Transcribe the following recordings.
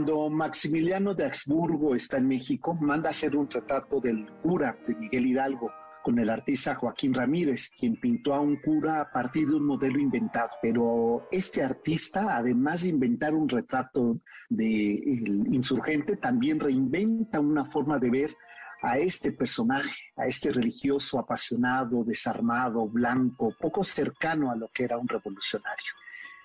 Cuando Maximiliano de Habsburgo está en México, manda a hacer un retrato del cura de Miguel Hidalgo con el artista Joaquín Ramírez, quien pintó a un cura a partir de un modelo inventado. Pero este artista, además de inventar un retrato del insurgente, también reinventa una forma de ver a este personaje, a este religioso apasionado, desarmado, blanco, poco cercano a lo que era un revolucionario.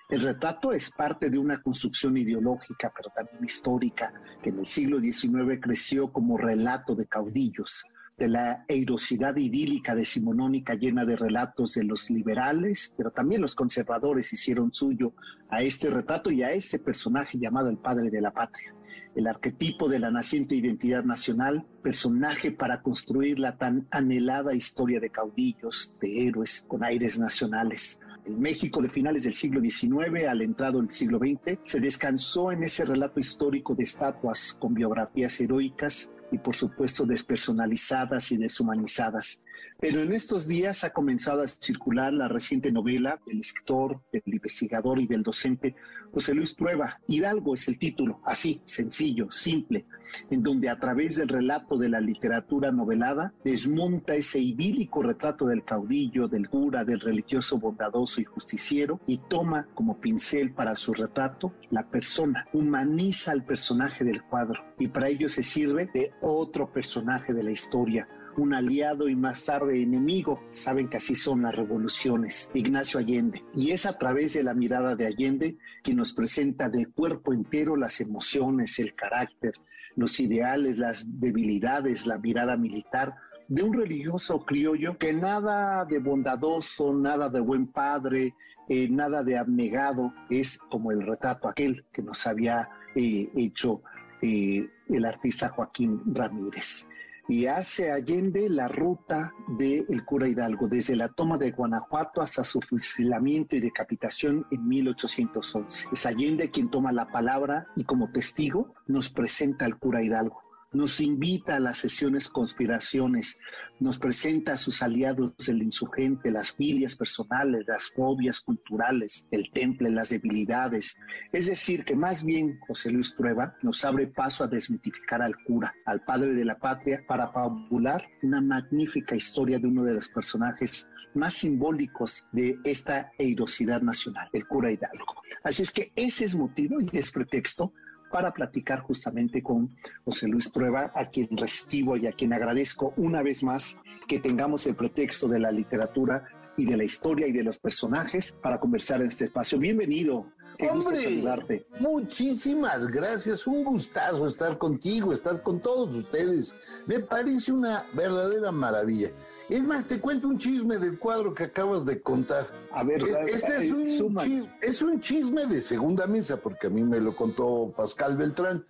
El retrato es parte de una construcción ideológica, pero también histórica, que en el siglo XIX creció como relato de caudillos, de la eirosidad idílica decimonónica llena de relatos de los liberales, pero también los conservadores hicieron suyo a este retrato y a este personaje llamado el padre de la patria, el arquetipo de la naciente identidad nacional, personaje para construir la tan anhelada historia de caudillos, de héroes con aires nacionales México de finales del siglo XIX al entrado del siglo XX, se descansó en ese relato histórico de estatuas con biografías heroicas y por supuesto despersonalizadas y deshumanizadas. Pero en estos días ha comenzado a circular la reciente novela del escritor, del investigador y del docente José Luis Prueba. Hidalgo es el título, así, sencillo, simple, en donde a través del relato de la literatura novelada desmonta ese idílico retrato del caudillo, del cura, del religioso bondadoso y justiciero y toma como pincel para su retrato la persona, humaniza al personaje del cuadro y para ello se sirve de otro personaje de la historia, un aliado y más tarde enemigo. Saben que así son las revoluciones. Ignacio Allende. Y es a través de la mirada de Allende que nos presenta de cuerpo entero las emociones, el carácter, los ideales, las debilidades, la mirada militar de un religioso criollo que nada de bondadoso, nada de buen padre, eh, nada de abnegado, es como el retrato aquel que nos había eh, hecho eh, el artista Joaquín Ramírez y hace Allende la ruta del cura Hidalgo, desde la toma de Guanajuato hasta su fusilamiento y decapitación en 1811. Es Allende quien toma la palabra y como testigo nos presenta al cura Hidalgo nos invita a las sesiones conspiraciones, nos presenta a sus aliados el insurgente, las filias personales, las fobias culturales, el temple, las debilidades. Es decir, que más bien José Luis Prueba nos abre paso a desmitificar al cura, al padre de la patria, para fabular una magnífica historia de uno de los personajes más simbólicos de esta eirosidad nacional, el cura Hidalgo. Así es que ese es motivo y es pretexto para platicar justamente con José Luis Trueba, a quien recibo y a quien agradezco una vez más que tengamos el pretexto de la literatura y de la historia y de los personajes para conversar en este espacio. Bienvenido. Qué Hombre, muchísimas gracias. Un gustazo estar contigo, estar con todos ustedes. Me parece una verdadera maravilla. Es más, te cuento un chisme del cuadro que acabas de contar. A ver, este es un, chisme, es un chisme de segunda mesa, porque a mí me lo contó Pascal Beltrán.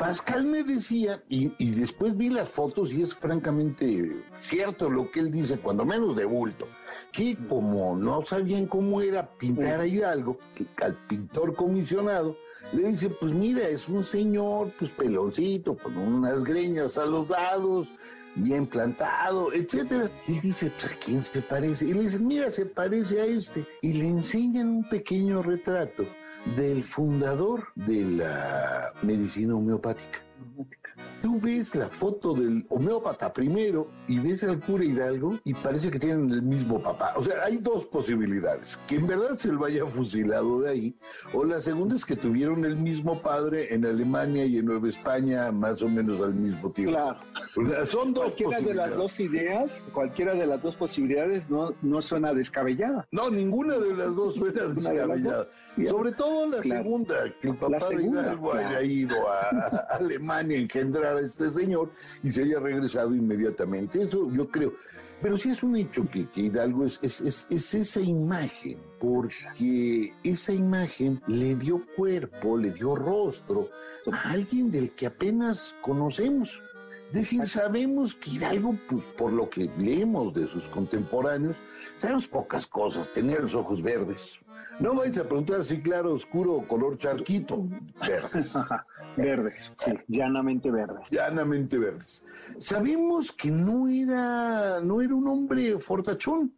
Pascal me decía, y, y, después vi las fotos y es francamente cierto lo que él dice, cuando menos de bulto, que como no sabían cómo era pintar a Hidalgo, al pintor comisionado, le dice, pues mira, es un señor, pues peloncito, con unas greñas a los lados, bien plantado, etcétera. Y dice, pues, ¿a quién se parece? Y le dice, mira, se parece a este. Y le enseñan un pequeño retrato del fundador de la medicina homeopática. Tú ves la foto del homeópata primero y ves al cura Hidalgo y parece que tienen el mismo papá. O sea, hay dos posibilidades. Que en verdad se lo haya fusilado de ahí. O la segunda es que tuvieron el mismo padre en Alemania y en Nueva España más o menos al mismo tiempo. Claro. son dos Cualquiera de las dos ideas, cualquiera de las dos posibilidades no, no suena descabellada. No, ninguna de las dos suena descabellada. Sobre todo la segunda, que el papá de Hidalgo haya ido a, Alemania a a este señor y se haya regresado inmediatamente. Eso yo creo. Pero sí es un hecho que, Hidalgo es, es, es, esa imagen, porque esa imagen le dio cuerpo, le dio rostro a alguien del que apenas conocemos. Es decir, sabemos que Hidalgo, pues, por lo que leemos de sus contemporáneos, sabemos pocas cosas, tenía los ojos verdes, no vais a preguntar si claro, oscuro o color charquito. Verdes. verdes, sí, llanamente verdes. Llanamente verdes. Sabemos que no era, no era un hombre fortachón.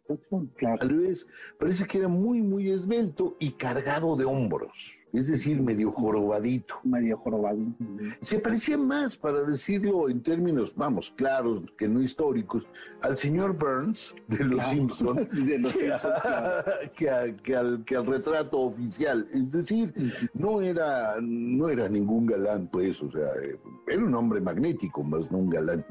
Claro. Tal vez parece que era muy, muy esbelto y cargado de hombros es decir, medio jorobadito. Medio jorobadito. Se parecía más, para decirlo en términos, vamos, claros, que no históricos, al señor Burns de Los Simpsons de los que, al, que al retrato oficial. Es decir, no era, no era ningún galán, pues, o sea, era un hombre magnético, más no un galán.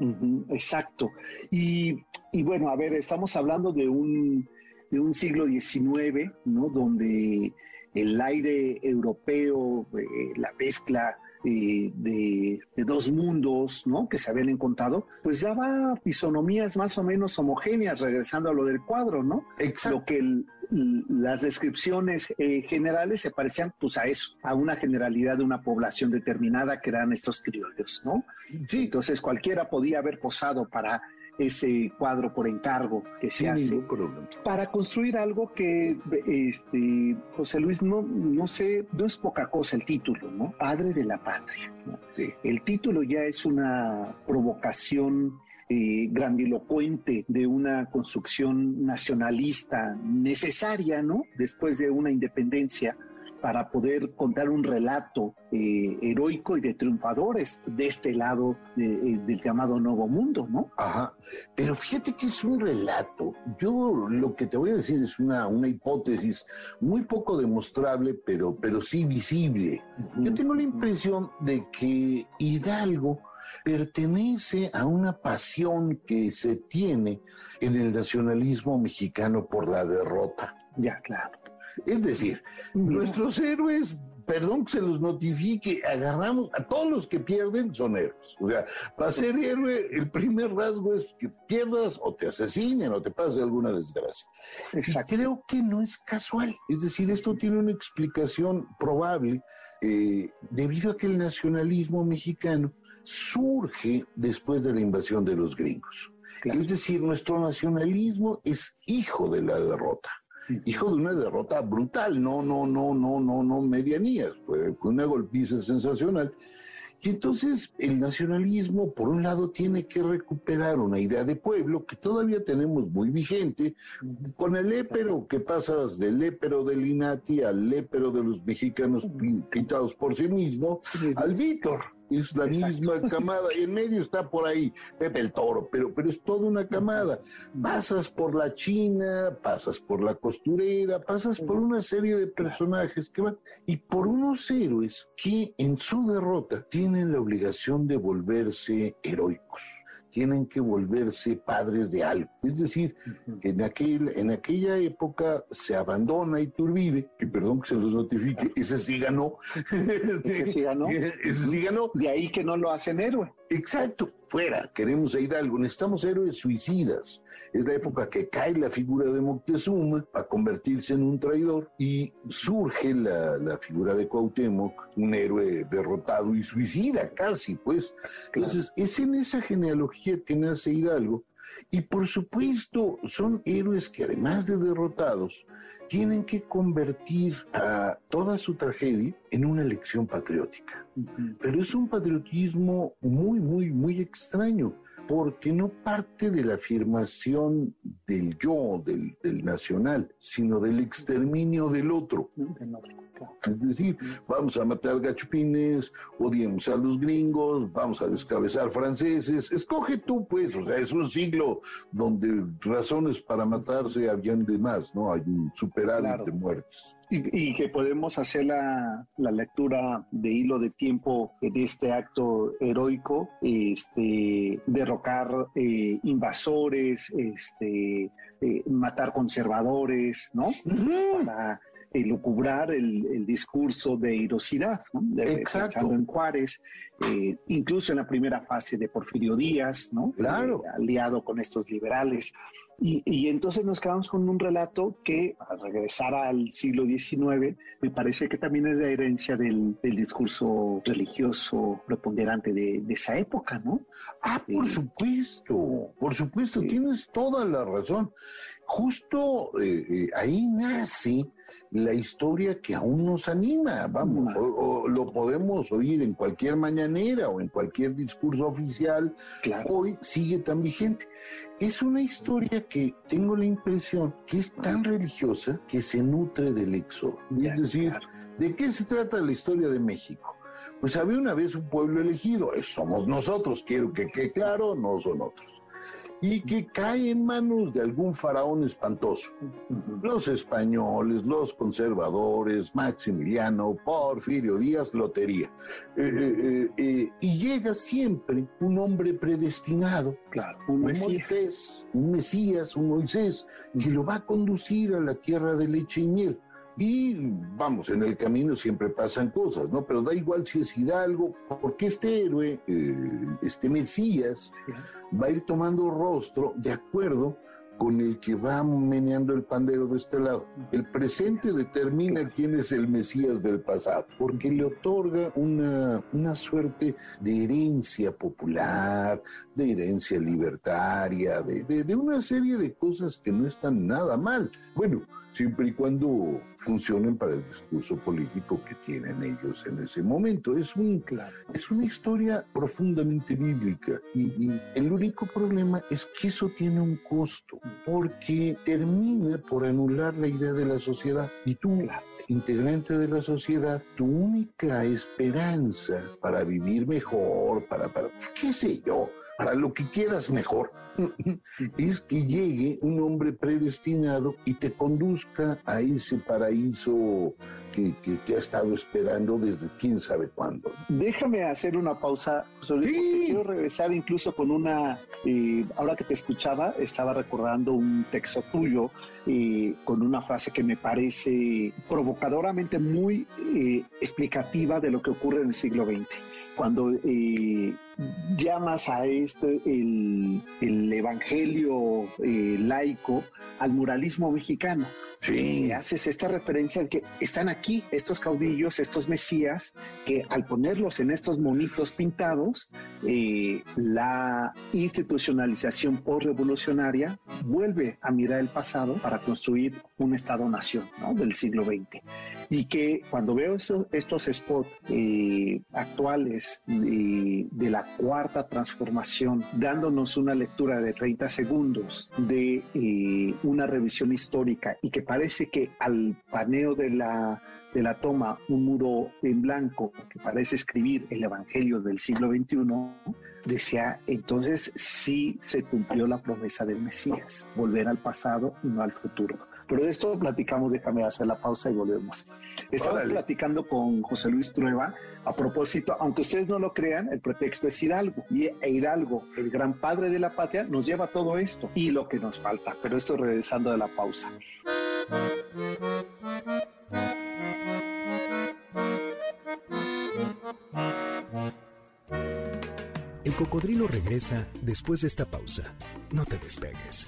exacto. Y, y bueno, a ver, estamos hablando de un, de un siglo XIX, ¿no? Donde el aire europeo, eh, la mezcla eh, de, dos mundos ¿no? que se habían encontrado, pues daba fisonomías más o menos homogéneas, regresando a lo del cuadro, ¿no? Exacto. Lo que las descripciones eh, generales se parecían pues a eso, a una generalidad de una población determinada que eran estos criollos, ¿no? Sí. Entonces cualquiera podía haber posado para ese cuadro por encargo que se hace para construir algo que este José Luis no no sé no es poca cosa el título no padre de la patria el título ya es una provocación eh, grandilocuente de una construcción nacionalista necesaria, ¿no? Después de una independencia para poder contar un relato eh, heroico y de triunfadores de este lado eh, del llamado Nuevo Mundo, ¿no? Ajá, pero fíjate que es un relato. Yo lo que te voy a decir es una, una hipótesis muy poco demostrable, pero, pero sí visible. Yo tengo la impresión de que Hidalgo pertenece a una pasión que se tiene en el nacionalismo mexicano por la derrota. Ya, claro. Es decir, nuestros héroes, perdón que se los notifique, agarramos a todos los que pierden son héroes. O sea, para ser héroe, el primer rasgo es que pierdas o te asesinen o te pase alguna desgracia. Exacto. creo que no es casual. Es decir, esto tiene una explicación probable eh, debido a que el nacionalismo mexicano surge después de la invasión de los gringos. Es decir, nuestro nacionalismo es hijo de la derrota hijo de una derrota brutal, no, no, no, no, no, no medianías, fue, fue una golpiza sensacional. Y entonces el nacionalismo, por un lado, tiene que recuperar una idea de pueblo que todavía tenemos muy vigente, con el épero, que pasas del épero del Inati al épero de los mexicanos quitados por sí mismo, al Víctor es la misma camada, y en medio está por ahí Pepe el Toro, pero, pero es toda una camada. Pasas por la China, pasas por la costurera, pasas por una serie de personajes que van, y por unos héroes que en su derrota tienen la obligación de volverse heroicos tienen que volverse padres de algo. Es decir, en, aquel, en aquella época se abandona Iturbide, que perdón que se los notifique, ese sí ganó. Ese sí ganó. ese sí ganó. De ahí que no lo hacen héroe. Exacto, fuera, queremos a Hidalgo, necesitamos héroes suicidas. Es la época que cae la figura de Moctezuma a convertirse en un traidor y surge la, la figura de Cuauhtémoc, un héroe derrotado y suicida casi, pues. Entonces, es en esa genealogía que nace Hidalgo y por supuesto son héroes que además de derrotados, tienen que convertir a toda su tragedia en una lección patriótica. Pero es un patriotismo muy, muy, muy extraño, porque no parte de la afirmación del yo, del, nacional, sino del exterminio del otro. Es decir, vamos a matar gachupines, odiemos a los gringos, vamos a descabezar franceses. Escoge tú, pues, o sea, es un siglo donde razones para matarse habían de más, ¿no? Hay un superávit de muertes. Y, que podemos hacer la, lectura de hilo de tiempo de este acto heroico, este, derrocar eh, invasores, este, eh, matar conservadores, ¿no? Para lucubrar el, discurso de heroicidad, ¿no? pensando en Juárez, eh, incluso en la primera fase de Porfirio Díaz, ¿no? Claro. aliado con estos liberales. Y, entonces nos quedamos con un relato que, al regresar al siglo XIX, me parece que también es la herencia del, discurso religioso preponderante de, esa época, ¿no? Ah, por supuesto, por supuesto, tienes toda la razón. Justo eh, eh, ahí nace la historia que aún nos anima, vamos, o, lo podemos oír en cualquier mañanera o en cualquier discurso oficial, hoy sigue tan vigente. Es una historia que tengo la impresión que es tan religiosa que se nutre del éxodo. es decir, ¿de qué se trata la historia de México? Pues había una vez un pueblo elegido, somos nosotros, quiero que quede claro, no son otros y que cae en manos de algún faraón espantoso. Los españoles, los conservadores, Maximiliano, Porfirio Díaz, Lotería. Eh, eh, eh, y llega siempre un hombre predestinado, claro, un, Mesías. un Mesías, un Moisés, que lo va a conducir a la tierra de leche y miel. Y vamos, en el camino siempre pasan cosas, ¿no? Pero da igual si es Hidalgo, porque este héroe, eh, este Mesías, va a ir tomando rostro de acuerdo con el que va meneando el pandero de este lado. El presente determina quién es el Mesías del pasado, porque le otorga una, una suerte de herencia popular, de herencia libertaria, de, de una serie de cosas que no están nada mal. Bueno, siempre y cuando funcionen para el discurso político que tienen ellos en ese momento. Es, un, es una historia profundamente bíblica y, el único problema es que eso tiene un costo, porque termina por anular la idea de la sociedad. Y tú... integrante de la sociedad, tu única esperanza para vivir mejor, para, para, qué sé yo, para lo que quieras mejor, es que llegue un hombre predestinado y te conduzca a ese paraíso que, te ha estado esperando desde quién sabe cuándo. Déjame hacer una pausa, quiero regresar incluso con una, eh, ahora que te escuchaba, estaba recordando un texto tuyo eh, con una frase que me parece provocadoramente muy eh, explicativa de lo que ocurre en el siglo XX cuando eh, llamas a esto el, evangelio eh, laico al muralismo mexicano. Sí. haces esta referencia de que están aquí estos caudillos, estos mesías, que al ponerlos en estos monitos pintados, eh, la institucionalización post-revolucionaria vuelve a mirar el pasado para construir un Estado-nación del siglo XX. Y que cuando veo estos spots eh, actuales de, la cuarta transformación, dándonos una lectura de 30 segundos de eh, una revisión histórica y que parece que al paneo de la, de la toma un muro en blanco que parece escribir el Evangelio del siglo XXI, decía, entonces sí se cumplió la promesa del Mesías, volver al pasado y no al futuro. Pero de esto platicamos, déjame hacer la pausa y volvemos. Estamos platicando con José Luis Trueba a propósito, aunque ustedes no lo crean, el pretexto es Hidalgo. Y e Hidalgo, el gran padre de la patria, nos lleva todo esto y lo que nos falta. Pero esto regresando de la pausa. El cocodrilo regresa después de esta pausa. No te despegues.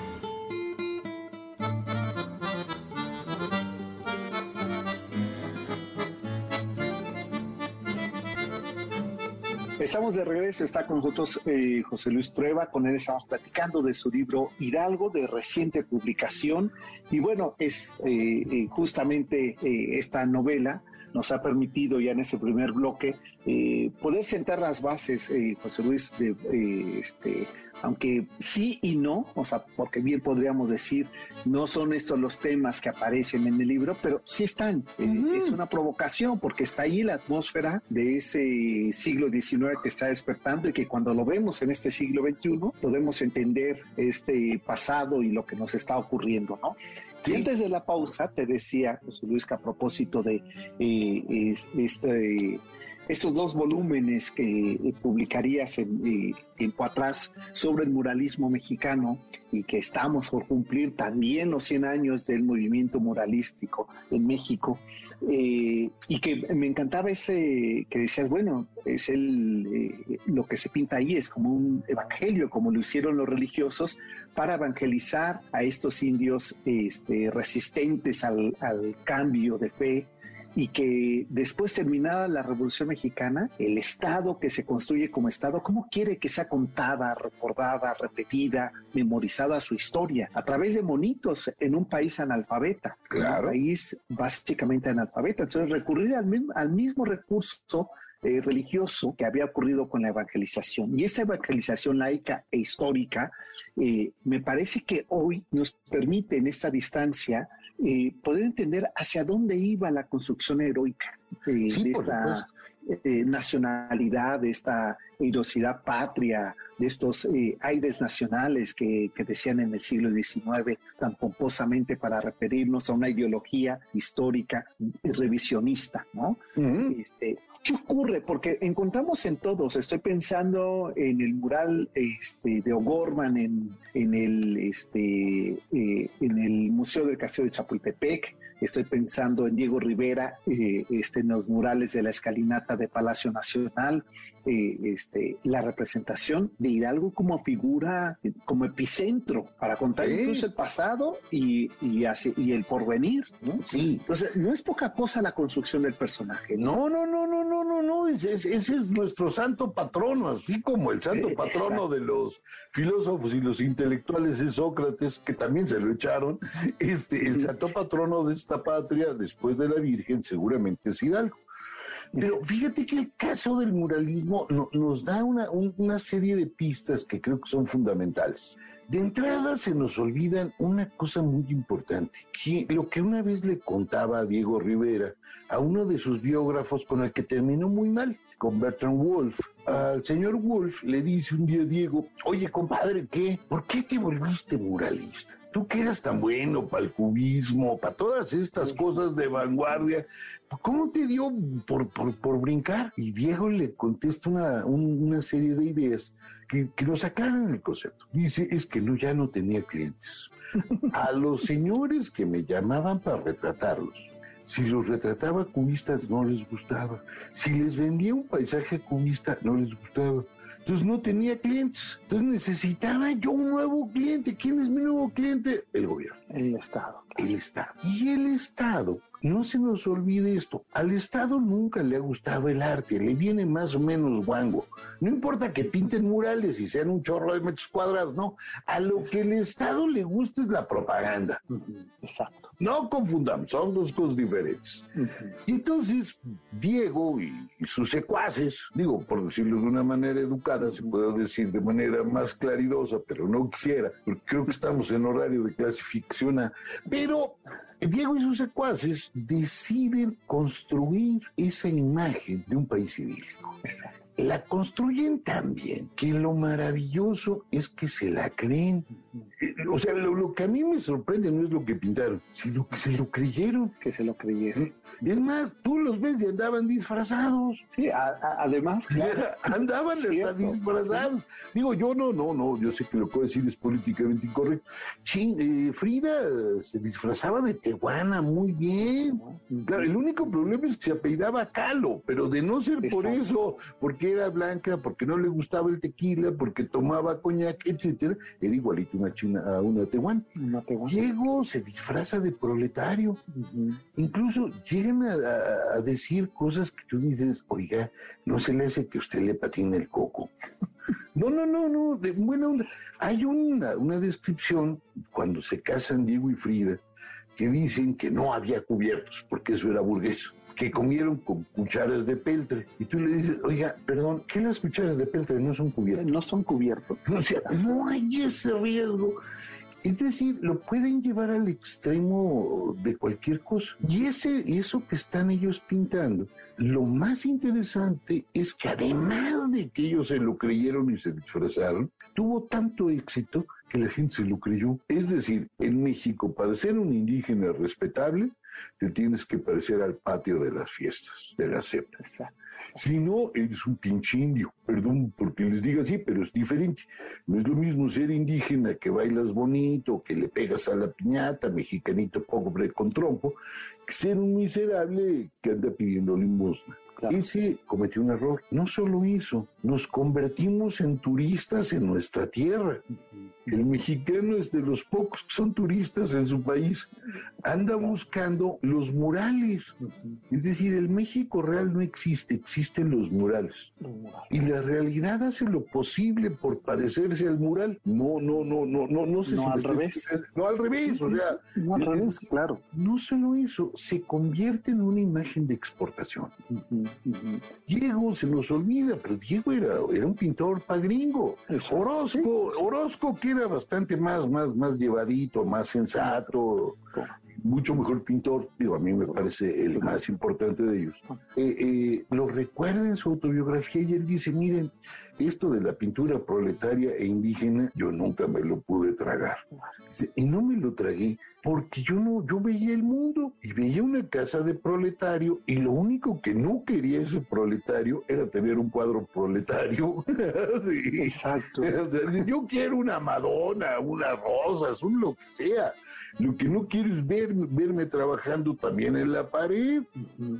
Estamos de regreso, está con nosotros eh, José Luis Trueba, con él estamos platicando de su libro Hidalgo, de reciente publicación. Y bueno, es eh, eh, justamente esta novela nos ha permitido ya en ese primer bloque eh, poder sentar las bases, eh, José Luis, de, eh, este, aunque sí y no, o sea, porque bien podríamos decir, no son estos los temas que aparecen en el libro, pero sí están. Es una provocación porque está ahí la atmósfera de ese siglo XIX que está despertando y que cuando lo vemos en este siglo XXI podemos entender este pasado y lo que nos está ocurriendo, ¿no? Y antes de la pausa te decía, José Luis, que a propósito de eh, este, estos dos volúmenes que publicarías en eh, tiempo atrás sobre el muralismo mexicano y que estamos por cumplir también los 100 años del movimiento muralístico en México, eh, y que me encantaba ese que decías, bueno, es el eh, lo que se pinta ahí es como un evangelio, como lo hicieron los religiosos para evangelizar a estos indios este, resistentes al, al cambio de fe y que después terminada la Revolución Mexicana, el Estado que se construye como Estado, ¿cómo quiere que sea contada, recordada, repetida, memorizada su historia? A través de monitos en un país analfabeta, claro. un país básicamente analfabeta. Entonces, recurrir al mismo, al mismo recurso eh, religioso que había ocurrido con la evangelización. Y esta evangelización laica e histórica, eh, me parece que hoy nos permite en esta distancia eh, poder entender hacia dónde iba la construcción heroica de esta eh, nacionalidad, de esta heroicidad patria, de estos eh, aires nacionales que, decían en el siglo XIX tan pomposamente para referirnos a una ideología histórica revisionista, ¿no? este, ¿Qué ocurre? Porque encontramos en todos, estoy pensando en el mural este, de O'Gorman en, en, el, este, eh, en el Museo del Castillo de Chapultepec, estoy pensando en Diego Rivera, eh, este, en los murales de la escalinata de Palacio Nacional, eh, este, la representación de Hidalgo como figura, como epicentro para contar incluso el pasado y, y, y el porvenir. ¿no? Sí. Entonces, no es poca cosa la construcción del personaje. No, no, no, no, no, no, no. Ese, ese es nuestro santo patrono, así como el santo patrono de los filósofos y los intelectuales es Sócrates, que también se lo echaron. Este, el santo patrono de esta patria, después de la Virgen, seguramente es Hidalgo. Pero fíjate que el caso del muralismo nos da una, una serie de pistas que creo que son fundamentales. De entrada se nos olvidan una cosa muy importante, que lo que una vez le contaba a Diego Rivera, a uno de sus biógrafos con el que terminó muy mal, con Bertrand Wolf. Al señor Wolf le dice un día Diego, oye compadre, ¿qué? ¿Por qué te volviste muralista? Tú que eras tan bueno para el cubismo, para todas estas cosas de vanguardia, ¿cómo te dio por, por, por brincar? Y Diego le contesta una, una serie de ideas que, que nos aclaran el concepto. Dice, es que no, ya no tenía clientes. A los señores que me llamaban para retratarlos, si los retrataba cubistas no les gustaba. Si les vendía un paisaje cubista no les gustaba. Entonces no tenía clientes. Entonces necesitaba yo un nuevo cliente. ¿Quién es mi nuevo cliente? El gobierno. El Estado. El Estado. Y el Estado, no se nos olvide esto, al Estado nunca le ha gustado el arte, le viene más o menos guango. No importa que pinten murales y sean un chorro de metros cuadrados, no. A lo que el Estado le gusta es la propaganda. Exacto. No confundamos, son dos cosas diferentes. Y entonces, Diego y, y, sus secuaces, digo, por decirlo de una manera educada, se puede decir de manera más claridosa, pero no quisiera, porque creo que estamos en horario de clasificación A. Pero Diego y sus secuaces deciden construir esa imagen de un país idílico. La construyen tan bien que lo maravilloso es que se la creen. O sea, lo, lo, que a mí me sorprende no es lo que pintaron, sino que se lo creyeron. Que se lo creyeron. Es más, tú los ves y andaban disfrazados. Sí, a, a, además, claro. andaban hasta disfrazados. Sí. Digo, yo no, no, no, yo sé que lo que voy a decir es políticamente incorrecto. Sí, eh, Frida se disfrazaba de tehuana muy bien. Claro, el único problema es que se apellidaba Calo, pero de no ser por eso, porque era blanca, porque no le gustaba el tequila, porque tomaba coñac, etcétera, era igualito una china a una tehuana. Diego se disfraza de proletario. Uh -huh. Incluso llegan a, a, a, decir cosas que tú dices, oiga, no se le hace que usted le patine el coco. No, no, no, no, de buena onda. Hay una, una descripción cuando se casan Diego y Frida que dicen que no había cubiertos, porque eso era burgués que comieron con cucharas de peltre. Y tú le dices, oiga, perdón, ¿qué las cucharas de peltre no son cubiertos? No son cubiertos. O sea, no hay ese riesgo. Es decir, lo pueden llevar al extremo de cualquier cosa. Y ese, eso que están ellos pintando, lo más interesante es que además de que ellos se lo creyeron y se disfrazaron, tuvo tanto éxito que la gente se lo creyó. Es decir, en México, para ser un indígena respetable, te tienes que parecer al patio de las fiestas, de la cepa. Si no, eres un pinche indio. Perdón porque les diga así, pero es diferente. No es lo mismo ser indígena que bailas bonito, que le pegas a la piñata, mexicanito pobre con trompo, que ser un miserable que anda pidiendo limosna. Ese cometió un error. No solo eso, nos convertimos en turistas en nuestra tierra. El mexicano es de los pocos que son turistas en su país. Anda buscando los murales. Es decir, el México real no existe, existen los murales. Y la realidad hace lo posible por parecerse al mural. No, no, no, no, no, no sé no al revés. No al revés, o sea, no al revés, claro. No solo eso, se convierte en una imagen de exportación. Diego se nos olvida, pero Diego era, era un pintor pagringo. Orozco, Orozco que era bastante más, más, más llevadito, más sensato, mucho mejor pintor, digo, a mí me parece el más importante de ellos. Eh, eh, lo recuerda en su autobiografía y él dice, miren, esto de la pintura proletaria e indígena, yo nunca me lo pude tragar. Y no me lo tragué porque yo no, yo veía el mundo y veía una casa de proletario y lo único que no quería ese proletario era tener un cuadro proletario. Exacto. yo quiero una Madonna, unas rosas, un lo que sea. Lo que no quiero es ver, verme trabajando también en la pared.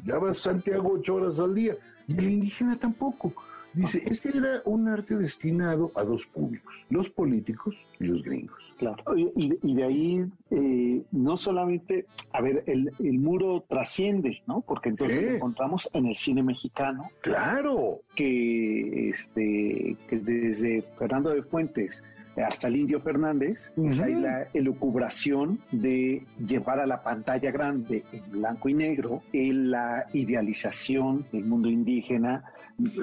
Ya bastante hago ocho horas al día. Y el indígena tampoco. Dice, este era un arte destinado a dos públicos, los políticos y los gringos. Claro, y, de ahí eh, no solamente, a ver, el, muro trasciende, ¿no? Porque entonces lo encontramos en el cine mexicano. Claro. Que, este, que desde Fernando de Fuentes hasta el Indio Fernández, pues hay la elucubración de llevar a la pantalla grande en blanco y negro en la idealización del mundo indígena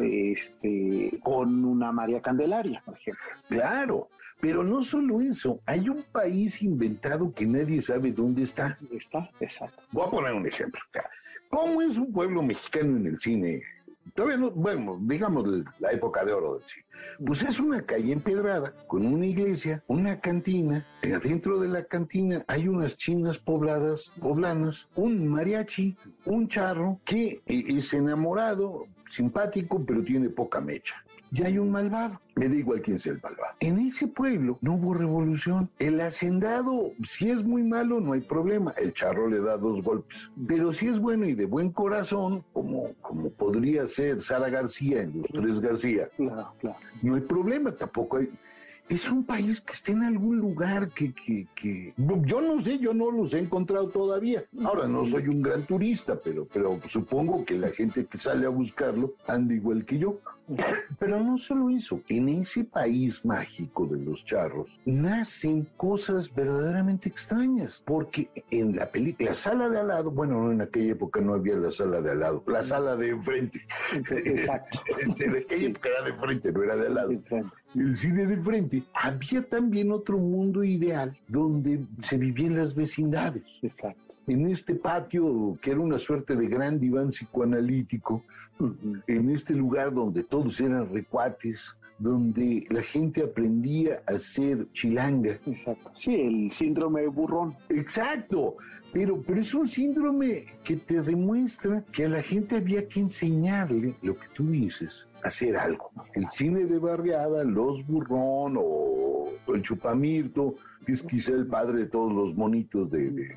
este, con una María Candelaria, por ejemplo. Claro, pero no solo eso, hay un país inventado que nadie sabe dónde está. ¿Dónde está? Exacto. Voy a poner un ejemplo. ¿Cómo es un pueblo mexicano en el cine? Todavía no, bueno, digamos la época de oro del cine. Pues es una calle empedrada con una iglesia, una cantina. Dentro de la cantina hay unas chinas pobladas, poblanas, un mariachi, un charro que eh, es enamorado, simpático, pero tiene poca mecha ya hay un malvado. Me da igual quién sea el malvado. En ese pueblo no hubo revolución. El hacendado, si es muy malo, no hay problema. El charro le da dos golpes. Pero si es bueno y de buen corazón, como, como podría ser Sara García en Los Tres García, claro, claro. no hay problema. Tampoco hay, es un país que está en algún lugar que, que, que, yo no sé, yo no los he encontrado todavía. Ahora no soy un gran turista, pero, pero supongo que la gente que sale a buscarlo anda igual que yo. Pero no solo eso, en ese país mágico de los charros nacen cosas verdaderamente extrañas, porque en la película, la sala de al lado, bueno, en aquella época no había la sala de al lado, la sala de enfrente. Exacto. en aquella época era de enfrente, no era de al lado. El cine de frente. Había también otro mundo ideal donde se vivían las vecindades. Exacto en este patio que era una suerte de gran diván psicoanalítico, en este lugar donde todos eran recuates, donde la gente aprendía a ser chilanga. Exacto. Sí, el síndrome de burrón. Exacto. Pero, pero es un síndrome que te demuestra que a la gente había que enseñarle lo que tú dices, hacer algo. El cine de barriada, Los Burrón o, el Chupamirto, que es quizá el padre de todos los monitos de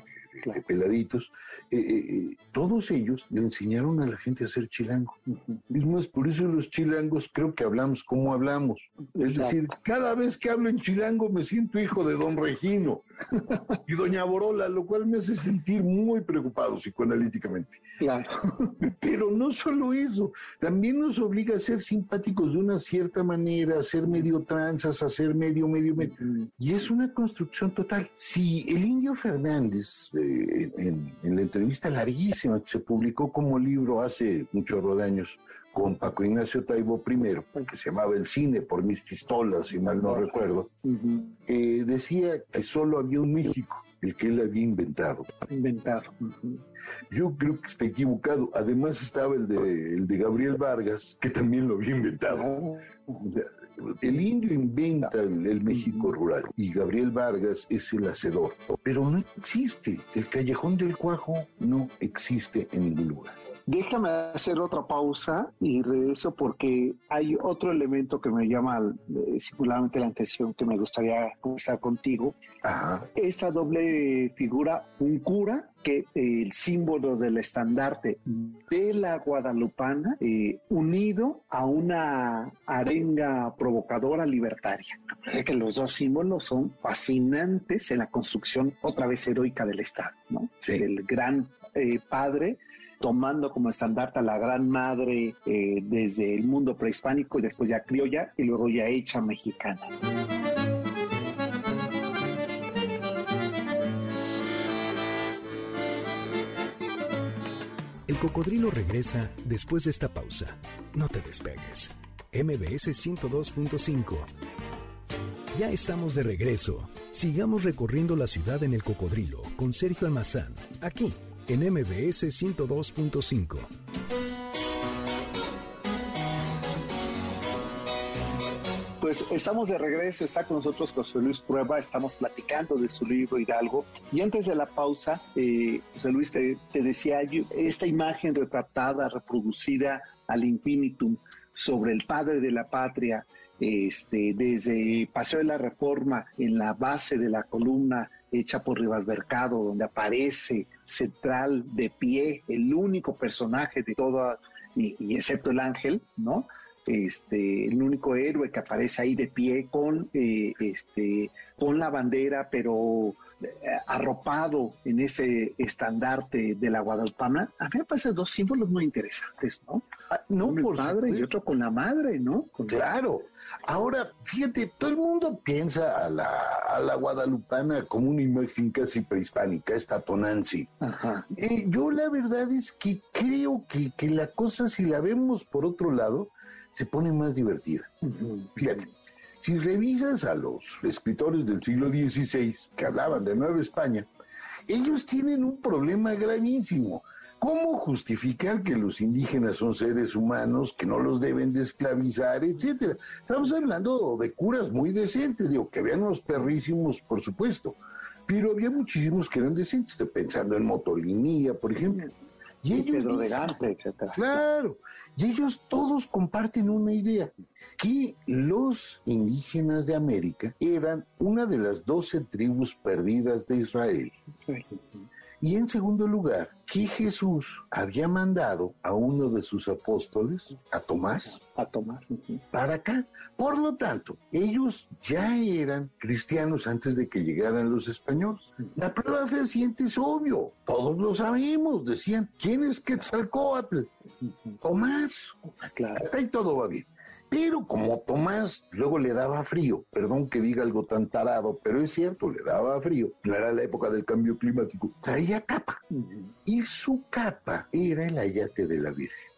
peladitos, eh, eh, eh, todos ellos le enseñaron a la gente a ser chilango. Es más, por eso los chilangos creo que hablamos como hablamos. Es decir, cada vez que hablo en chilango me siento hijo de don Regino y doña Borola, lo cual me hace sentir muy preocupado psicoanalíticamente. Claro. Pero no solo eso, también nos obliga a ser simpáticos de una cierta manera, a ser medio tranzas, a ser medio, medio, medio. Y es una construcción total. Si el indio Fernández, en, en la entrevista larguísima que se publicó como libro hace muchos de años con Paco Ignacio Taibo I, que se llamaba El cine por mis pistolas, si mal no recuerdo, eh, decía que solo había un México, el que él había inventado. Inventado. Yo creo que está equivocado. Además estaba el de, el de Gabriel Vargas, que también lo había inventado. El indio inventa el, México rural y Gabriel Vargas es el hacedor. Pero no existe. El callejón del cuajo no existe en ningún lugar. Déjame hacer otra pausa y regreso porque hay otro elemento que me llama eh, singularmente la atención que me gustaría conversar contigo. Esta doble figura, un cura que el símbolo del estandarte de la guadalupana eh, unido a una arenga provocadora libertaria. Que los dos símbolos son fascinantes en la construcción otra vez heroica del Estado, ¿no? El gran eh, padre tomando como estandarte a la gran madre eh, desde el mundo prehispánico y después ya criolla y luego ya hecha mexicana. El cocodrilo regresa después de esta pausa. No te despegues. MBS 102.5. Ya estamos de regreso. Sigamos recorriendo la ciudad en el cocodrilo con Sergio Almazán, aquí en MBS 102.5. Pues estamos de regreso, está con nosotros José Luis Prueba, estamos platicando de su libro Hidalgo. Y antes de la pausa, eh, José Luis te, decía, esta imagen retratada, reproducida al infinitum sobre el padre de la patria, este, desde Paseo de la Reforma, en la base de la columna hecha por Rivas Mercado, donde aparece central de pie, el único personaje de toda, y, excepto el ángel, ¿no? Este, el único héroe que aparece ahí de pie con, eh, este, con la bandera, pero arropado en ese estandarte de la Guadalpana, a mí me parecen dos símbolos muy interesantes, ¿no? Ah, no, Uno por padre y otro con la madre, ¿no? claro. Ahora, fíjate, todo el mundo piensa a la, a la guadalupana como una imagen casi prehispánica, esta Tonancy. Ajá. Eh, yo la verdad es que creo que, que, la cosa, si la vemos por otro lado, se pone más divertida. Fíjate. Si revisas a los escritores del siglo XVI que hablaban de Nueva España, ellos tienen un problema gravísimo. ¿Cómo justificar que los indígenas son seres humanos, que no los deben de esclavizar, etcétera? Estamos hablando de curas muy decentes, digo, que habían unos perrísimos, por supuesto, pero había muchísimos que eran decentes, pensando en Motolinía, por ejemplo. Y ellos de etcétera. Claro, y ellos todos comparten una idea, que los indígenas de América eran una de las doce tribus perdidas de Israel. Y en segundo lugar, que Jesús había mandado a uno de sus apóstoles, a Tomás, a Tomás, para acá. Por lo tanto, ellos ya eran cristianos antes de que llegaran los españoles. La prueba fehaciente es obvio, todos lo sabemos, decían, ¿quién es Quetzalcóatl? Tomás. Claro. Hasta ahí todo va bien. Pero como Tomás luego le daba frío, perdón que diga algo tan tarado, pero es cierto, le daba frío, no era la época del cambio climático, traía capa. Y su capa era el ayate de la Virgen.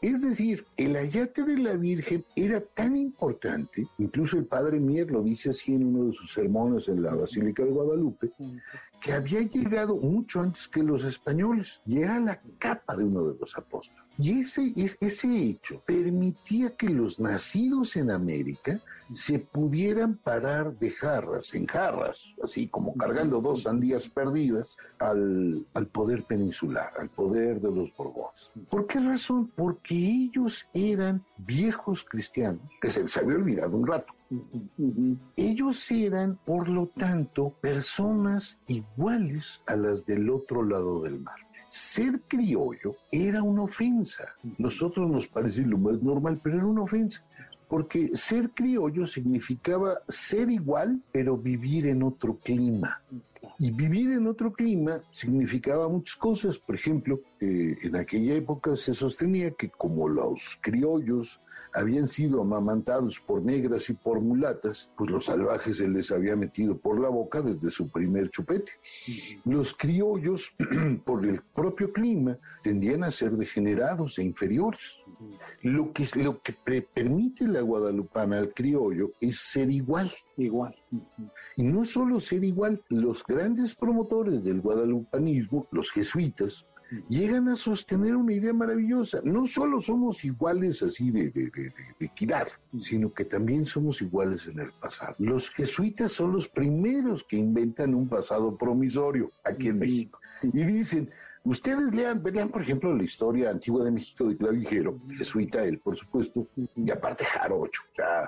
Es decir, el ayate de la Virgen era tan importante, incluso el padre Mier lo dice así en uno de sus sermones en la Basílica de Guadalupe, que había llegado mucho antes que los españoles y era la capa de uno de los apóstoles. Y ese, ese hecho permitía que los nacidos en América se pudieran parar de jarras, en jarras, así como cargando dos sandías perdidas al, al poder peninsular, al poder de los Borbones. ¿Por qué razón? Porque ellos eran viejos cristianos, que se les había olvidado un rato. Ellos eran, por lo tanto, personas iguales a las del otro lado del mar ser criollo era una ofensa. Nosotros nos parece lo más normal, pero era una ofensa. Porque ser criollo significaba ser igual, pero vivir en otro clima. Y vivir en otro clima significaba muchas cosas. Por ejemplo, eh, en aquella época se sostenía que como los criollos habían sido amamantados por negras y por mulatas, pues los salvajes se les había metido por la boca desde su primer chupete. Los criollos, por el propio clima, tendían a ser degenerados e inferiores. Lo que, lo que permite la guadalupana al criollo es ser igual. Igual. Y no solo ser igual, los grandes promotores del guadalupanismo, los jesuitas, llegan a sostener una idea maravillosa. No solo somos iguales así de, de, equidad, sino que también somos iguales en el pasado. Los jesuitas son los primeros que inventan un pasado promisorio aquí en México. Y dicen, Ustedes lean, vean, por ejemplo, la historia antigua de México de Clavijero, jesuita él, por supuesto, y aparte Jarocho.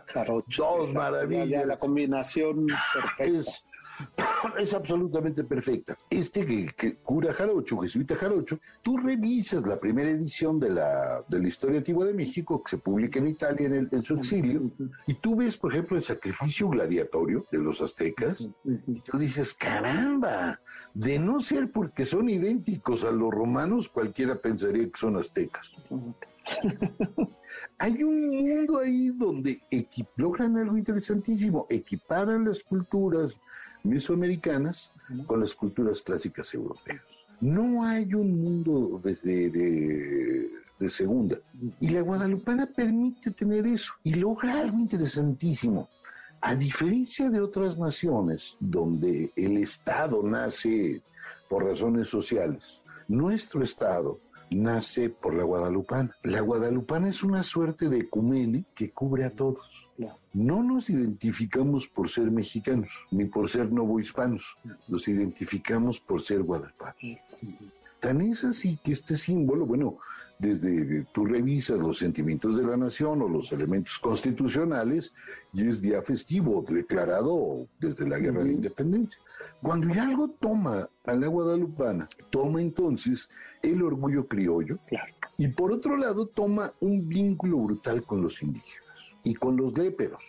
jarocho. Dos maravillas. la combinación perfecta es absolutamente perfecta. Este que, cura Jarocho, jesuita Jarocho, tú revisas la primera edición de la, de la historia antigua de México que se publica en Italia en, en su exilio, y tú ves, por ejemplo, el sacrificio gladiatorio de los aztecas, y tú dices, caramba, de no ser porque son idénticos a los romanos, cualquiera pensaría que son aztecas. Hay un mundo ahí donde logran algo interesantísimo, equiparan las culturas mesoamericanas con las culturas clásicas europeas. No hay un mundo desde de, segunda. Y la guadalupana permite tener eso y logra algo interesantísimo. A diferencia de otras naciones donde el Estado nace por razones sociales, nuestro Estado nace por la guadalupana. La guadalupana es una suerte de ecumene que cubre a todos. No nos identificamos por ser mexicanos, ni por ser novohispanos, nos identificamos por ser guadalupanos. Tan es así que este símbolo, bueno, desde tú revisas los sentimientos de la nación o los elementos constitucionales y es día festivo declarado desde la guerra de independencia. Cuando Hidalgo toma a la guadalupana, toma entonces el orgullo criollo y por otro lado toma un vínculo brutal con los indígenas y con los léperos.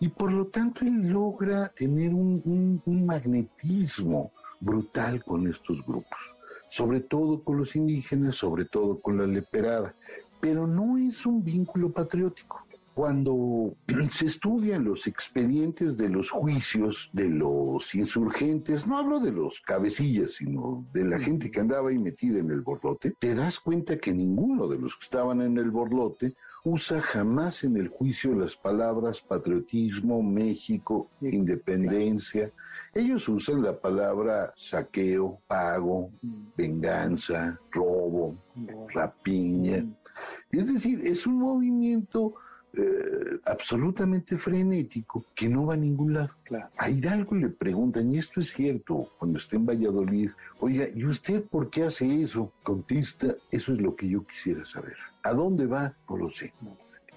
Y por lo tanto él logra tener un, un magnetismo brutal con estos grupos sobre todo con los indígenas, sobre todo con la leperada, pero no es un vínculo patriótico. Cuando se estudian los expedientes de los juicios de los insurgentes, no hablo de los cabecillas, sino de la gente que andaba ahí metida en el borlote, te das cuenta que ninguno de los que estaban en el borlote usa jamás en el juicio las palabras patriotismo, México, independencia, ellos usan la palabra saqueo, pago, venganza, robo, rapiña. Es decir, es un movimiento eh, absolutamente frenético que no va a ningún lado. A Hidalgo le preguntan, y esto es cierto, cuando está en Valladolid, oiga, ¿y usted por qué hace eso? Contesta, eso es lo que yo quisiera saber. ¿A dónde va? No lo sé.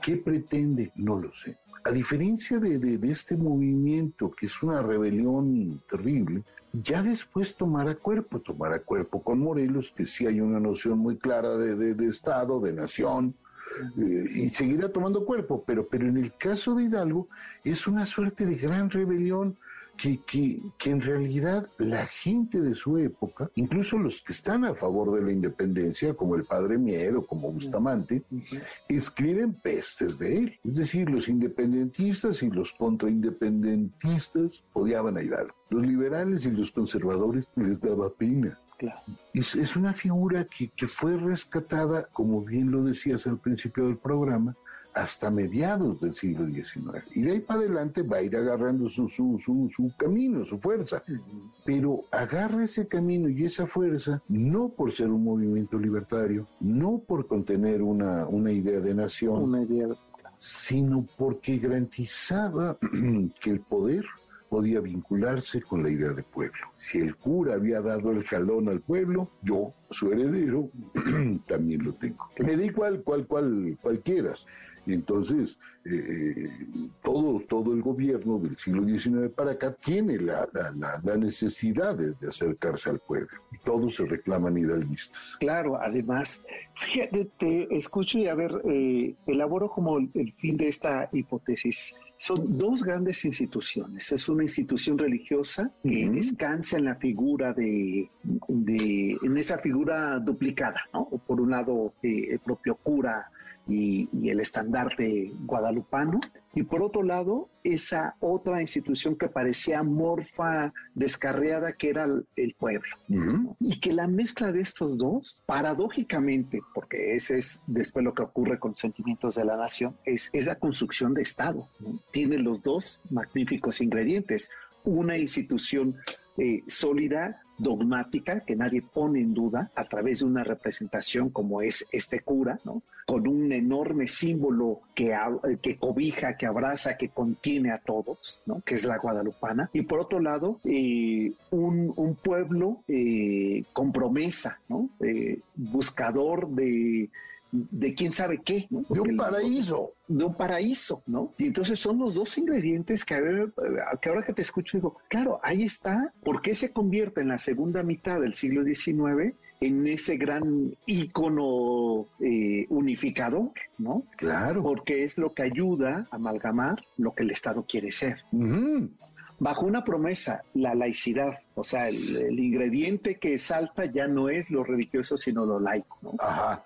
¿Qué pretende? No lo sé. A diferencia de, este movimiento, que es una rebelión terrible, ya después tomará cuerpo, tomará cuerpo con Morelos, que sí hay una noción muy clara de, Estado, de nación, eh, y seguirá tomando cuerpo, pero, pero en el caso de Hidalgo es una suerte de gran rebelión que, que, que, en realidad la gente de su época, incluso los que están a favor de la independencia, como el padre Miero, como Bustamante, escriben pestes de él. Es decir, los independentistas y los contraindependentistas odiaban a Hidalgo. Los liberales y los conservadores les daba pena. Es, es, una figura que, que fue rescatada, como bien lo decías al principio del programa, hasta mediados del siglo XIX. Y de ahí para adelante va a ir agarrando su, su, su, camino, su fuerza. Pero agarra ese camino y esa fuerza no por ser un movimiento libertario, no por contener una, una idea de nación, una idea sino porque garantizaba que el poder podía vincularse con la idea de pueblo. Si el cura había dado el jalón al pueblo, yo, su heredero, también lo tengo. Me di cual, cual, cual, quieras. Y entonces, eh, eh, todo, todo el gobierno del siglo XIX para acá tiene la, la, necesidad de, acercarse al pueblo. Y todos se reclaman hidalguistas. Claro, además, fíjate, te escucho y a ver, eh, elaboro como el, fin de esta hipótesis. Son dos grandes instituciones. Es una institución religiosa que descansa en la figura de, de, en esa figura duplicada, ¿no? Por un lado, el propio cura y, el estandarte guadalupano, y por otro lado, esa otra institución que parecía morfa, descarriada, que era el, pueblo. Y que la mezcla de estos dos, paradójicamente, porque ese es después lo que ocurre con sentimientos de la nación, es, es la construcción de Estado. Tiene los dos magníficos ingredientes. Una institución eh, sólida dogmática que nadie pone en duda a través de una representación como es este cura, ¿no? Con un enorme símbolo que, que cobija, que abraza, que contiene a todos, ¿no? Que es la guadalupana. Y por otro lado, eh, un, pueblo eh, con promesa, ¿no? Eh, buscador de de quién sabe qué. De un paraíso. De un paraíso, ¿no? Y entonces son los dos ingredientes que, a ver, que ahora que te escucho digo, claro, ahí está, ¿por qué se convierte en la segunda mitad del siglo XIX en ese gran ícono eh, unificador, ¿no? Claro. Porque es lo que ayuda a amalgamar lo que el Estado quiere ser bajo una promesa, la laicidad. O sea, el, ingrediente que salta ya no es lo religioso, sino lo laico. ¿no? Ajá.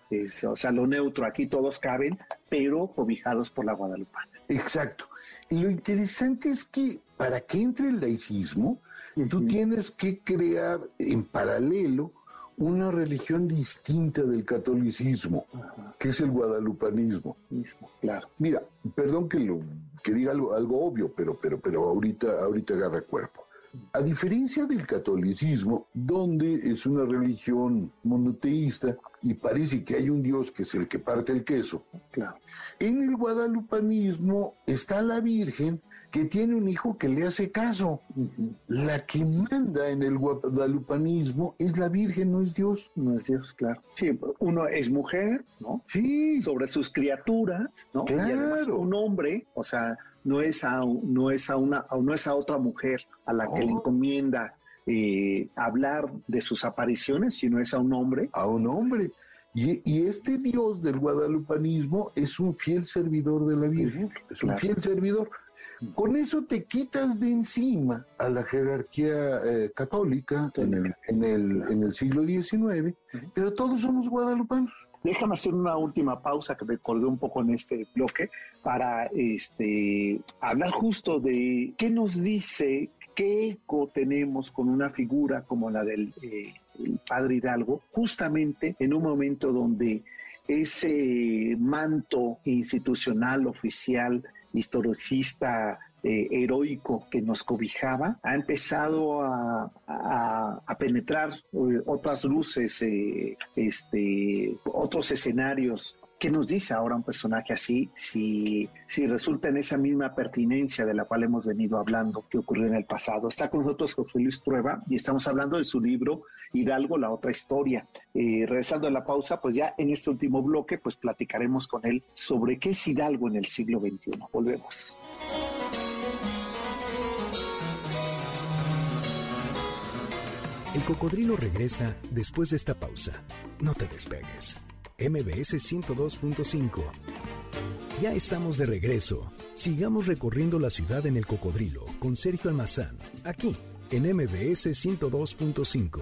o sea, lo neutro. Aquí todos caben, pero cobijados por la guadalupana. Exacto. Y lo interesante es que para que entre el laicismo, tú tienes que crear en paralelo una religión distinta del catolicismo, que es el guadalupanismo. Mismo, claro. Mira, perdón que lo que diga algo, algo obvio, pero, pero, pero ahorita, ahorita agarra cuerpo. A diferencia del catolicismo, donde es una religión monoteísta y parece que hay un Dios que es el que parte el queso, claro. en el guadalupanismo está la Virgen que tiene un hijo que le hace caso. La que manda en el guadalupanismo es la Virgen, no es Dios. No es Dios, claro. Sí, uno es mujer, ¿no? Sí. Sobre sus criaturas, ¿no? Claro. Y además un hombre, o sea, no es a, no es a una, no es a otra mujer a la que le encomienda eh, hablar de sus apariciones, sino es a un hombre. A un hombre. Y, y, este Dios del guadalupanismo es un fiel servidor de la Virgen, es un fiel servidor. Con eso te quitas de encima a la jerarquía eh, católica en el, en, el, en el siglo XIX, pero todos somos guadalupanos. Déjame hacer una última pausa que me colgué un poco en este bloque para este, hablar justo de qué nos dice, qué eco tenemos con una figura como la del eh, padre Hidalgo, justamente en un momento donde ese manto institucional, oficial, historicista eh, heroico que nos cobijaba, ha empezado a, penetrar eh, otras luces, eh, este, otros escenarios. ¿Qué nos dice ahora un personaje así si, si resulta en esa misma pertinencia de la cual hemos venido hablando que ocurrió en el pasado? Está con nosotros José Luis Prueba y estamos hablando de su libro Hidalgo, la otra historia. Eh, regresando a la pausa, pues ya en este último bloque, pues platicaremos con él sobre qué es Hidalgo en el siglo XXI. Volvemos. El cocodrilo regresa después de esta pausa. No te despegues. MBS 102.5. Ya estamos de regreso. Sigamos recorriendo la ciudad en el cocodrilo con Sergio Almazán, aquí en MBS 102.5.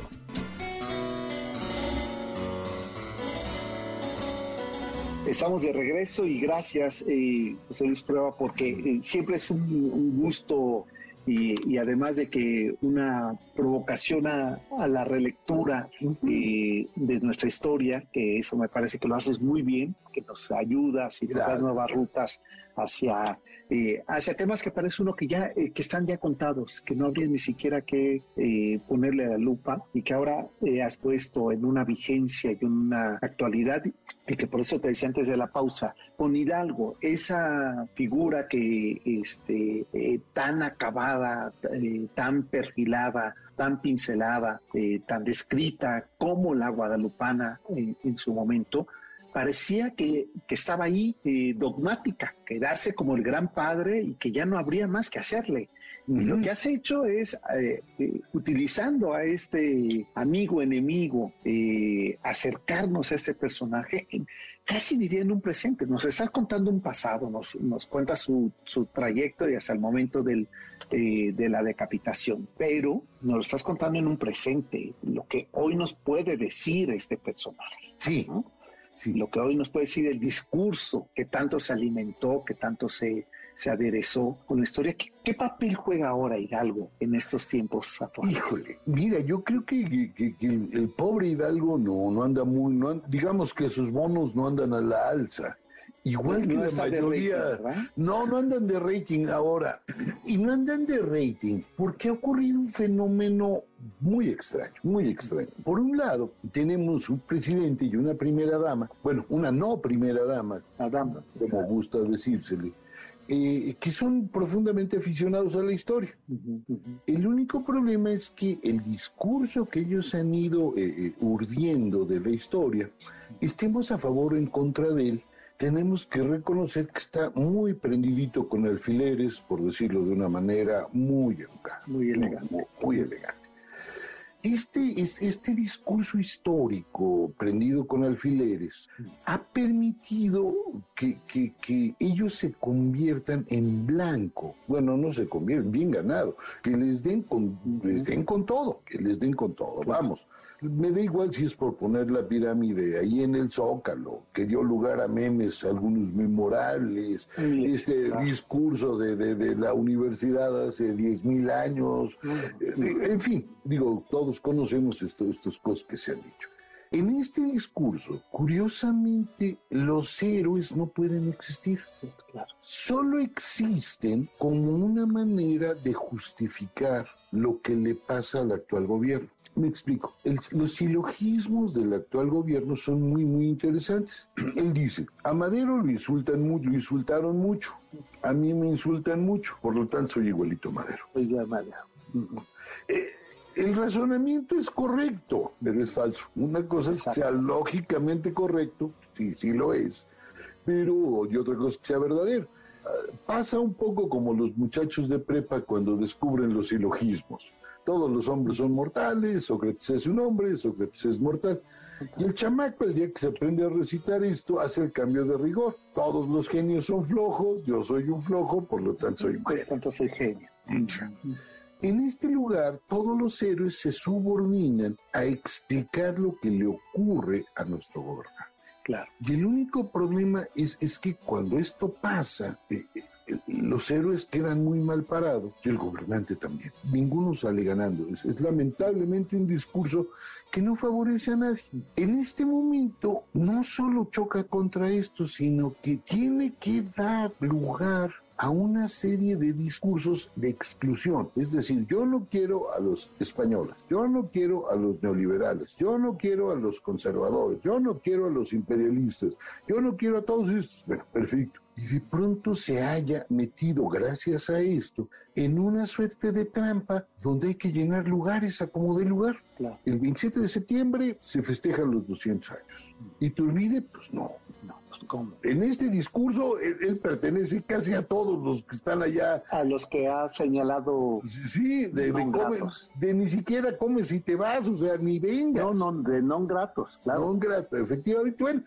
Estamos de regreso y gracias, eh, José Luis Prueba, porque eh, siempre es un, gusto y, además de que una provocación a, la relectura eh, de nuestra historia, que eso me parece que lo haces muy bien, que nos ayudas y nos das nuevas rutas hacia, eh, hacia temas que parece uno que ya eh, que están ya contados, que no habría ni siquiera que eh, ponerle la lupa y que ahora has puesto en una vigencia y una actualidad y que por eso te decía antes de la pausa, con Hidalgo, esa figura que este, tan acabada, tan perfilada, tan pincelada, tan descrita como la guadalupana en su momento, parecía que, estaba ahí eh, dogmática, quedarse como el gran padre y que ya no habría más que hacerle. Y lo que has hecho es, eh, eh, utilizando a este amigo enemigo, acercarnos a este personaje, casi diría en un presente. Nos estás contando un pasado, nos, nos cuenta su, su trayecto y hasta el momento del, de la decapitación, pero nos lo estás contando en un presente, lo que hoy nos puede decir este personaje. Sí. ¿no? Lo que hoy nos puede decir el discurso que tanto se alimentó, que tanto se, se aderezó con la historia. ¿Qué, papel juega ahora Hidalgo en estos tiempos actuales? Híjole, mira, yo creo que, el, pobre Hidalgo no, no anda muy, no, digamos que sus bonos no andan a la alza. Igual que la mayoría. no, no andan de rating ahora. Y no andan de rating porque ha ocurrido un fenómeno muy extraño, muy extraño. Por un lado, tenemos un presidente y una primera dama, bueno, una no primera dama, dama, como gusta decírsele, eh, que son profundamente aficionados a la historia. El único problema es que el discurso que ellos han ido eh, eh, urdiendo de la historia, estemos a favor o en contra de él, tenemos que reconocer que está muy prendidito con alfileres, por decirlo de una manera muy educada. Muy elegante. muy elegante. Este, este discurso histórico prendido con alfileres ha permitido que, ellos se conviertan en blanco. Bueno, no se convierten, bien ganado, que les den con, les den con todo, que les den con todo. Vamos, me da igual si es por poner la pirámide ahí en el Zócalo, que dio lugar a memes, algunos memorables, este discurso de, la universidad hace 10.000 años, eh, en fin, digo, todos conocemos esto, estas cosas que se han dicho. En este discurso, curiosamente, los héroes no pueden existir. Solo existen como una manera de justificar lo que le pasa al actual gobierno. Me explico. los silogismos del actual gobierno son muy, muy interesantes. Él dice, a Madero lo insultan mucho, lo insultaron mucho. A mí me insultan mucho, por lo tanto soy igualito a Madero. Oiga, Madero. Eh, el razonamiento es correcto, pero es falso. Una cosa es que sea lógicamente correcto, sí, sí lo es, pero y otra cosa es que sea verdadero. Pasa un poco como los muchachos de prepa cuando descubren los silogismos todos los hombres son mortales, Sócrates es un hombre, Sócrates es mortal. Y el chamaco, el día que se aprende a recitar esto, hace el cambio de rigor. Todos los genios son flojos, yo soy un flojo, por lo tanto soy un genio. soy genio. En este lugar, todos los héroes se subordinan a explicar lo que le ocurre a nuestro gobernante. Y el único problema es, es que cuando esto pasa, eh, los héroes quedan muy mal parados y el gobernante también. Ninguno sale ganando. Es, es, lamentablemente un discurso que no favorece a nadie. En este momento no solo choca contra esto, sino que tiene que dar lugar a una serie de discursos de exclusión. Es decir, yo no quiero a los españoles, yo no quiero a los neoliberales, yo no quiero a los conservadores, yo no quiero a los imperialistas, yo no quiero a todos estos. Bueno, perfecto y de pronto se haya metido, gracias a esto, en una suerte de trampa donde hay que llenar lugares a como de lugar. El 27 de septiembre se festejan los 200 años. Y olvide, pues no. En este discurso él, pertenece casi a todos los que están allá. A los que ha señalado. Sí, de, de, ni siquiera comes y te vas, o sea, ni vengas. No, no, de non gratos, claro. Non gratos, efectivamente. Bueno,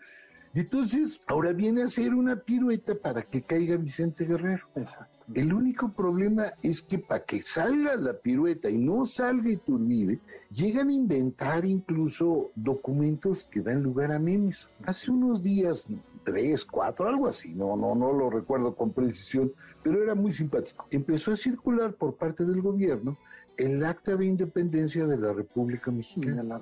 y entonces, ahora viene a hacer una pirueta para que caiga Vicente Guerrero. Exacto. El único problema es que para que salga la pirueta y no salga Iturbide, llegan a inventar incluso documentos que dan lugar a memes. Hace unos días, tres, cuatro, algo así, no, no, no lo recuerdo con precisión, pero era muy simpático. Empezó a circular por parte del gobierno el acta de independencia de la República Mexicana.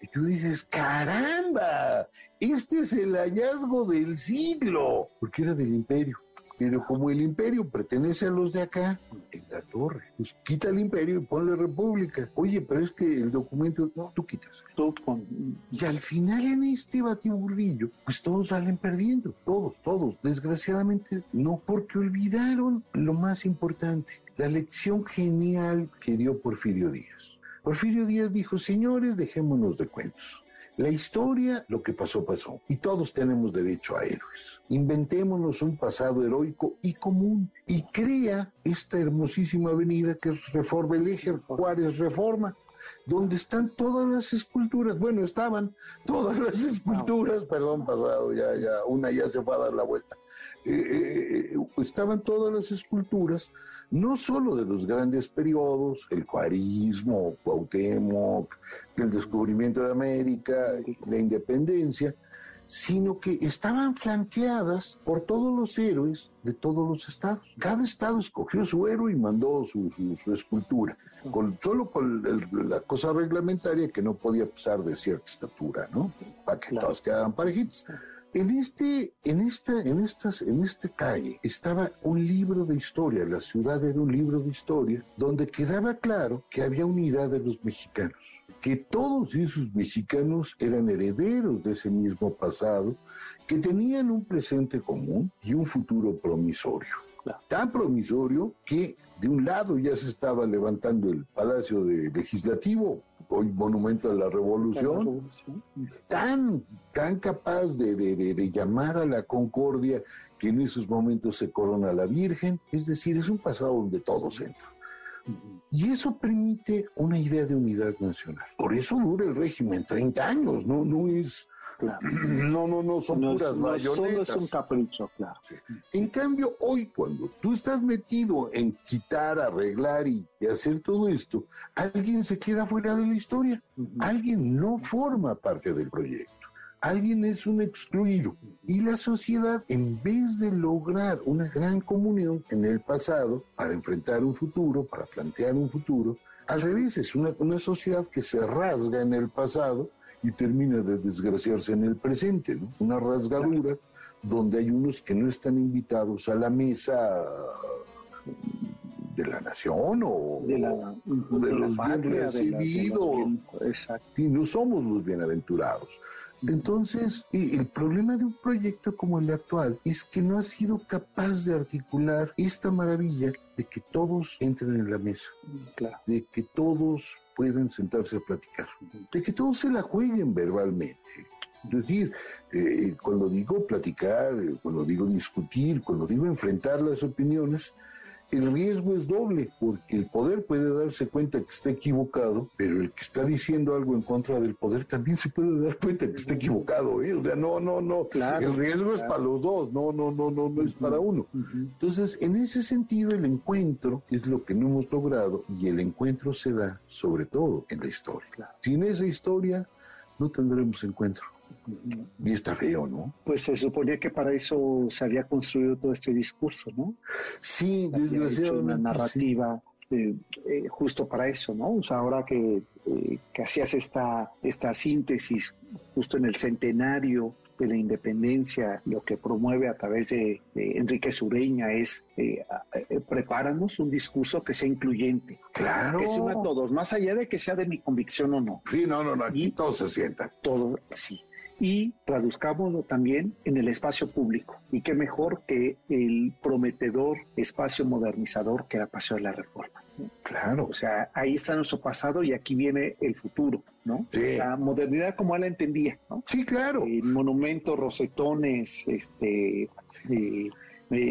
Y tú dices, caramba, este es el hallazgo del siglo, porque era del imperio. Pero como el imperio pertenece a los de acá, en la torre, pues quita el imperio y ponle república. Oye, pero es que el documento, no, tú quitas. Y al final en este batiburrillo, pues todos salen perdiendo, todos, todos. Desgraciadamente, no, porque olvidaron lo más importante, la lección genial que dio Porfirio Díaz. Porfirio Díaz dijo, señores, dejémonos de cuentos. La historia, lo que pasó, pasó. Y todos tenemos derecho a héroes. Inventémonos un pasado heroico y común. Y crea esta hermosísima avenida que es Reforma, el eje Juárez Reforma, donde están todas las esculturas. Bueno, estaban todas las esculturas, perdón, pasado, ya, ya, una ya se fue a dar la vuelta. Eh, eh, eh, estaban todas las esculturas, no solo de los grandes periodos, el cuarismo, Cuauhtémoc, el descubrimiento de América, la independencia, sino que estaban flanqueadas por todos los héroes de todos los estados. Cada estado escogió su héroe y mandó su, escultura, con, solo con la cosa reglamentaria que no podía pasar de cierta estatura, ¿no? Para que todos quedaran parejitos. En este, en esta, en estas, en este calle estaba un libro de historia, la ciudad era un libro de historia, donde quedaba claro que había unidad de los mexicanos, que todos esos mexicanos eran herederos de ese mismo pasado, que tenían un presente común y un futuro promisorio. Tan promisorio que de un lado ya se estaba levantando el Palacio de Legislativo, hoy monumento a la revolución, tan, tan capaz de, de, llamar a la concordia que en esos momentos se corona la Virgen, es decir, es un pasado donde todos entran. Y eso permite una idea de unidad nacional. Por eso dura el régimen 30 años, no, no es no, no, no, son puras no Solo es un capricho, claro. En cambio, hoy cuando tú estás metido en quitar, arreglar y, hacer todo esto, alguien se queda fuera de la historia. Alguien no forma parte del proyecto. Alguien es un excluido. Y la sociedad, en vez de lograr una gran comunión en el pasado para enfrentar un futuro, para plantear un futuro, al revés, es una, una sociedad que se rasga en el pasado y termina de desgraciarse en el presente, ¿no? Una rasgadura donde hay unos que no están invitados a la mesa de la nación o de, los bien recibidos. Y no somos los bienaventurados. Entonces, el problema de un proyecto como el actual es que no ha sido capaz de articular esta maravilla de que todos entren en la mesa, de que todos puedan sentarse a platicar, de que todos se la jueguen verbalmente. Es decir, eh, cuando digo platicar, cuando digo discutir, cuando digo enfrentar las opiniones, el riesgo es doble, porque el poder puede darse cuenta que está equivocado, pero el que está diciendo algo en contra del poder también se puede dar cuenta que está equivocado. ¿eh? O sea, no, no, no. el riesgo es para los dos, no, no, no, no, no es para uno. Entonces, en ese sentido, el encuentro es lo que no hemos logrado y el encuentro se da sobre todo en la historia. Sin esa historia no tendremos encuentro. Y está feo, ¿no? Pues se suponía que para eso se había construido todo este discurso, ¿no? Sí, desgraciadamente. Una narrativa eh, eh, justo para eso, ¿no? O sea, ahora que, eh, que hacías esta, esta síntesis justo en el centenario de la independencia, lo que promueve a través de, Enrique Sureña es eh, prepáranos un discurso que sea incluyente. Claro. Que suma a todos, más allá de que sea de mi convicción o no. Sí, no, no, no, aquí todos se sientan. Todo, sí y traduzcámoslo también en el espacio público. Y qué mejor que el prometedor espacio modernizador que era Paseo de la Reforma. Claro. O sea, ahí está nuestro pasado y aquí viene el futuro, ¿no? La modernidad como él la entendía, ¿no? Sí, claro. El monumento, rosetones, este, eh,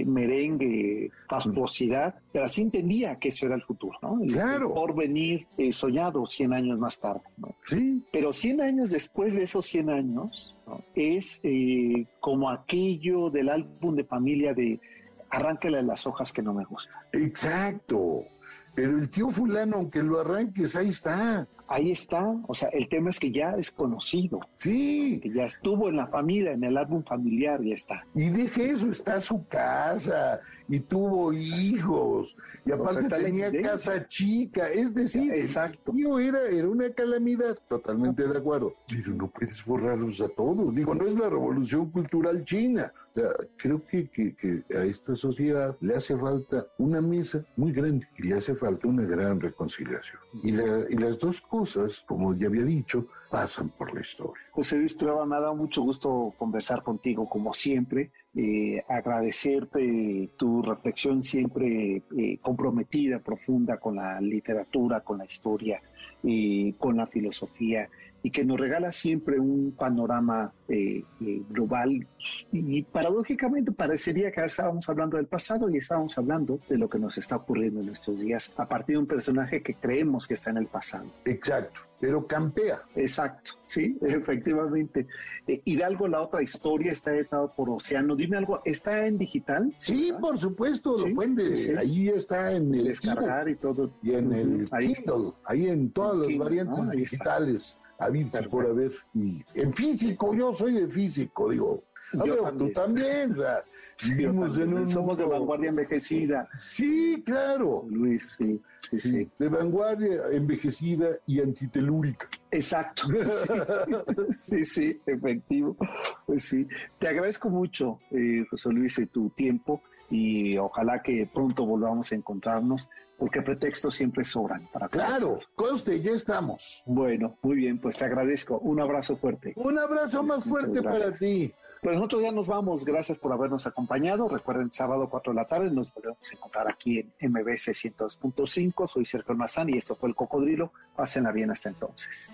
merengue, pasposidad, pero así entendía que eso era el futuro, ¿no? claro. por venir eh, soñado 100 años más tarde. Sí. Pero 100 años después de esos 100 años, es eh, como aquello del álbum de familia de arránquele las hojas que no me gustan. Exacto. Pero el tío fulano, aunque lo arranques, ahí está ahí está. O sea, el tema es que ya es conocido. Sí. Que ya estuvo en la familia, en el álbum familiar, ya está. Y dije eso, está su casa y tuvo hijos. Y aparte tenía casa chica. Es decir, Exacto. el era, era una calamidad. Totalmente de acuerdo. Pero no puedes borrarlos a todos. Digo, no es la revolución cultural china. Creo que, que, a esta sociedad le hace falta una mesa muy grande y le hace falta una gran reconciliación. Y, la, y las dos cosas como ya había dicho, pasan por la historia. José Luis Trueba, me ha dado mucho gusto conversar contigo, como siempre. Eh, agradecerte tu reflexión siempre eh, comprometida, profunda con la literatura, con la historia, y con la filosofía y que nos regala siempre un panorama eh, eh, global y paradójicamente parecería que estábamos hablando del pasado y estábamos hablando de lo que nos está ocurriendo en estos días a partir de un personaje que creemos que está en el pasado. Exacto, pero campea. Exacto, sí, efectivamente. Eh, Hidalgo, la otra historia, está editado por Océano. Dime algo, ¿está en digital? Sí, por supuesto, lo pueden. Ahí está en el descargar y todo. Y en el Kindle, ahí en todas las variantes digitales habitas por haber. Y en físico, yo soy de físico, digo. tú también, vivimos en un Somos de vanguardia envejecida. Sí, claro. Luis, sí, sí, De vanguardia envejecida y antitelúrica. Exacto. Sí, sí, efectivo. Pues sí. Te agradezco mucho, eh, José Luis, tu tiempo y ojalá que pronto volvamos a encontrarnos, porque pretextos siempre sobran para Claro, conste, ya estamos. Bueno, muy bien, pues te agradezco. Un abrazo fuerte. Un abrazo más fuerte para ti. Pues nosotros ya nos vamos. Gracias por habernos acompañado. Recuerden, sábado 4 de la tarde nos volvemos a encontrar aquí en MBC 102.5. Soy Sergio Mazán y esto fue El Cocodrilo. Pásenla bien hasta entonces.